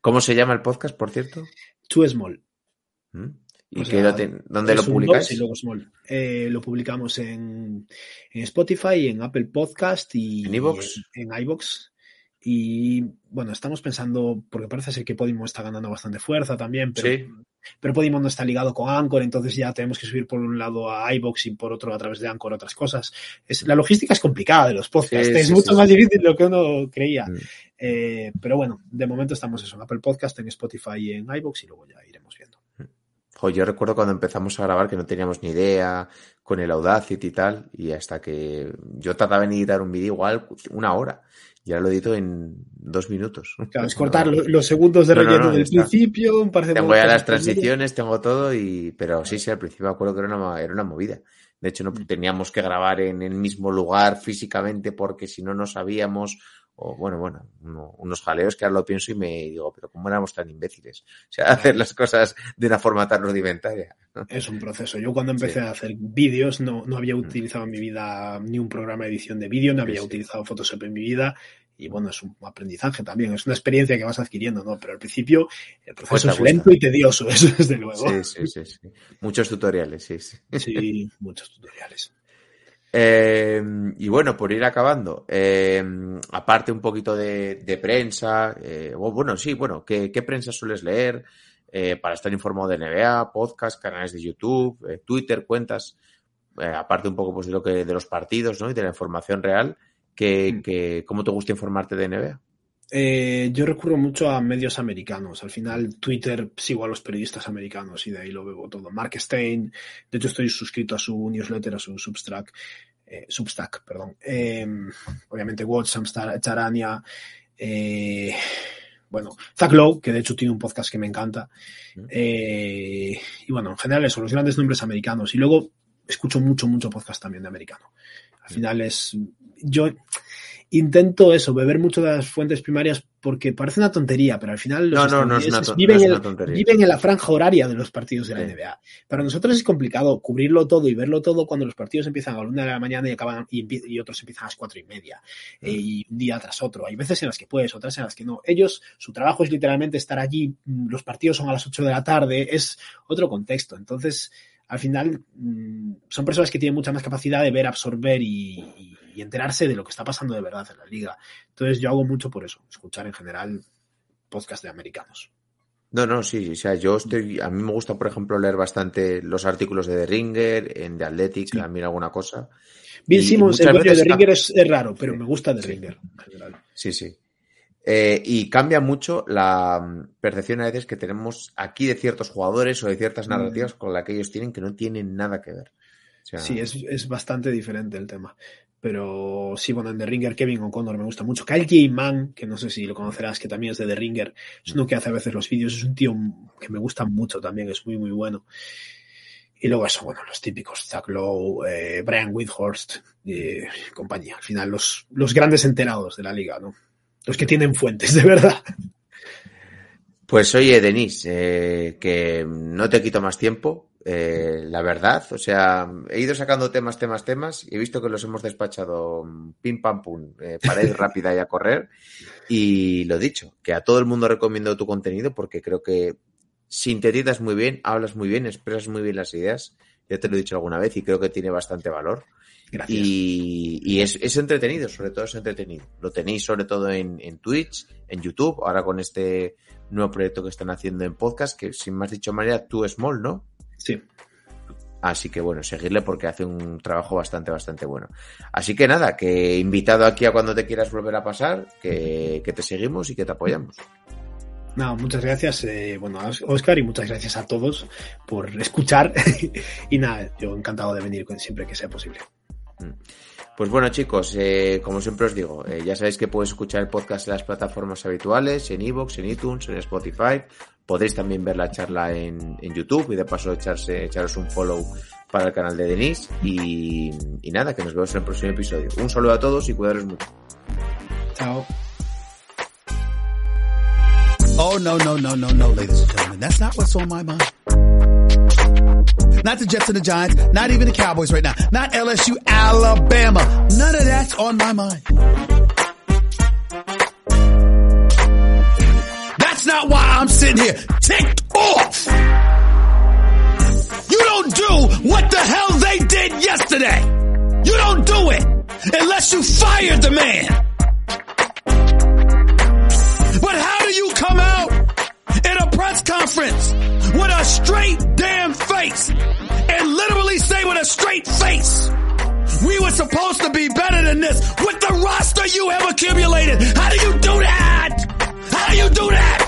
¿Cómo se llama el podcast, por cierto? Too Small. ¿Y o sea, lo dónde lo publicáis? Y luego Small. Eh, lo publicamos en, en, Spotify, en Apple Podcast y en iVoox. En, en iVoox. Y bueno, estamos pensando, porque parece ser que Podimo está ganando bastante fuerza también, pero, sí. pero Podimo no está ligado con Anchor, entonces ya tenemos que subir por un lado a iBox y por otro a través de Anchor otras cosas. Es, la logística es complicada de los podcasts, sí, es sí, mucho más difícil de lo que uno creía. Mm. Eh, pero bueno, de momento estamos eso, en Apple Podcast, en Spotify y en iBox y luego ya iremos viendo. Jo, yo recuerdo cuando empezamos a grabar que no teníamos ni idea con el Audacity y tal, y hasta que yo trataba de editar un vídeo igual una hora. Y ahora lo edito en dos minutos. Claro, es cortar no, los segundos de relleno no, no, del está. principio, un par de Tengo ya las transiciones, tengo todo, y pero sí, sí, al principio me acuerdo que era una, era una movida. De hecho, no teníamos que grabar en el mismo lugar físicamente porque si no, no sabíamos o bueno, bueno, uno, unos jaleos que ahora lo pienso y me digo, pero ¿cómo éramos tan imbéciles? O sea, hacer las cosas de una forma tan rudimentaria. Es un proceso. Yo cuando empecé sí. a hacer vídeos no, no había utilizado en mi vida ni un programa de edición de vídeo, no había sí. utilizado Photoshop en mi vida y bueno, es un aprendizaje también, es una experiencia que vas adquiriendo, ¿no? Pero al principio el proceso cuesta, es lento y tedioso, eso desde luego. Sí, sí, sí, sí. Muchos tutoriales, sí, sí. Sí, muchos tutoriales. Eh, y bueno, por ir acabando, eh, aparte un poquito de, de prensa, eh, bueno, sí, bueno, ¿qué, qué prensa sueles leer eh, para estar informado de NBA, podcast, canales de YouTube, eh, Twitter, cuentas? aparte un poco pues, de lo que de los partidos ¿no? y de la información real, que, mm. que, ¿cómo te gusta informarte de NBA? Eh, yo recurro mucho a medios americanos. Al final, Twitter sigo a los periodistas americanos y de ahí lo bebo todo. Mark Stein, de hecho, estoy suscrito a su newsletter, a su Substack, eh, Substack, perdón. Eh, obviamente, Watson, Charania, eh, bueno, Zach Lowe, que de hecho tiene un podcast que me encanta. Eh, y bueno, en general, eso, los grandes nombres americanos. Y luego escucho mucho, mucho podcast también de americano. Al final es. Yo intento eso, beber mucho de las fuentes primarias porque parece una tontería, pero al final los No, no, no es viven, es en- viven en la franja horaria de los partidos de la. NBA. Para nosotros es complicado cubrirlo todo y verlo todo cuando los partidos empiezan a la una de la mañana y acaban y, otros empiezan a las cuatro y media eh, y un día tras otro. Hay veces en las que puedes, otras en las que no. Ellos, su trabajo es literalmente estar allí. mm, Los partidos son a las 8 de la tarde. Es otro contexto. Entonces, al final, mm, son personas que tienen mucha más capacidad de ver, absorber y, y- y enterarse de lo que está pasando de verdad en la liga. Entonces, yo hago mucho por eso, escuchar en general podcast de americanos. No, no, sí, o sea, yo estoy, a mí me gusta, por ejemplo, leer bastante los artículos de The Ringer, en The Athletic, Sí. también alguna cosa. Bill Simmons, el de está- Ringer es, es raro, pero me gusta Sí. Ringer en general. Sí, sí. Eh, y cambia mucho la mm, percepción a veces que tenemos aquí de ciertos jugadores o de ciertas Mm. narrativas con las que ellos tienen que no tienen nada que ver. O sea, Sí, es, es bastante diferente el tema. Pero sí, bueno, en The Ringer Kevin O'Connor me gusta mucho. Kyle J. Mann, que no sé si lo conocerás, que también es de The Ringer, es uno que hace a veces los vídeos, es un tío que me gusta mucho también, es muy, muy bueno. Y luego eso, bueno, los típicos, Zach Lowe, eh, Brian Whithorst y compañía. Al final, los, los grandes enterados de la liga, ¿no? Los que tienen fuentes, de verdad. Pues oye, Denis, eh, que no te quito más tiempo, eh, la verdad, o sea, he ido sacando temas, temas, temas, y he visto que los hemos despachado pim pam pum, eh, para ir rápida y a correr, y lo dicho, que a todo el mundo recomiendo tu contenido porque creo que sintetizas muy bien, hablas muy bien, expresas muy bien las ideas, ya te lo he dicho alguna vez y creo que tiene bastante valor. Gracias. Y, y es, es entretenido, sobre todo es entretenido. Lo tenéis sobre todo en, en Twitch, en YouTube, ahora con este nuevo proyecto que están haciendo en podcast, que sin más dicho manera, tú Small, ¿no? Sí. Así que bueno, seguirle porque hace un trabajo bastante, bastante bueno. Así que nada, que invitado aquí a cuando te quieras volver a pasar, que, que te seguimos y que te apoyamos. No, muchas gracias, eh, bueno, a Oscar, y muchas gracias a todos por escuchar. y nada, yo encantado de venir siempre que sea posible. Pues bueno, chicos, eh, como siempre os digo, eh, ya sabéis que podéis escuchar el podcast en las plataformas habituales, en Evox, en iTunes, en Spotify. Podéis también ver la charla en, YouTube y de paso echarse, echaros un follow para el canal de Denise. Y, y nada, que nos vemos en el próximo episodio. Un saludo a todos y cuidaros mucho. Chao. Oh, no, no, no, no, no, ladies and gentlemen. That's not what's on my mind. Not the Jets and the Giants, not even the Cowboys right now, not LSU, Alabama. None of that's on my mind. That's not why I'm sitting here ticked off. You don't do what the hell they did yesterday. You don't do it unless you fired the man. But how do you come out in a press conference with a straight damn face and literally say with a straight face, we were supposed to be better than this with the roster you have accumulated? How do you do that? How do you do that?